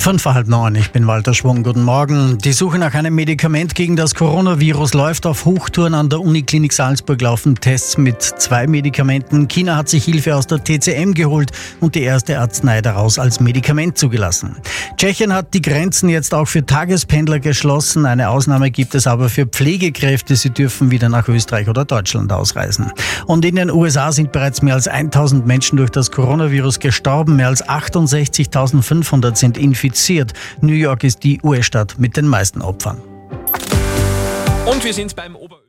Fünf halb neun, ich bin Walter Schwung, guten Morgen. Die Suche nach einem Medikament gegen das Coronavirus läuft auf Hochtouren an der Uniklinik Salzburg laufen Tests mit zwei Medikamenten. China hat sich Hilfe aus der TCM geholt und die erste Arznei daraus als Medikament zugelassen. Tschechien hat die Grenzen jetzt auch für Tagespendler geschlossen. Eine Ausnahme gibt es aber für Pflegekräfte. Sie dürfen wieder nach Österreich oder Deutschland ausreisen. Und in den USA sind bereits mehr als 1000 Menschen durch das Coronavirus gestorben. Mehr als 68.500 sind infiziert infiziert. New York ist die US-Stadt mit den meisten Opfern. Und wir sind beim Ober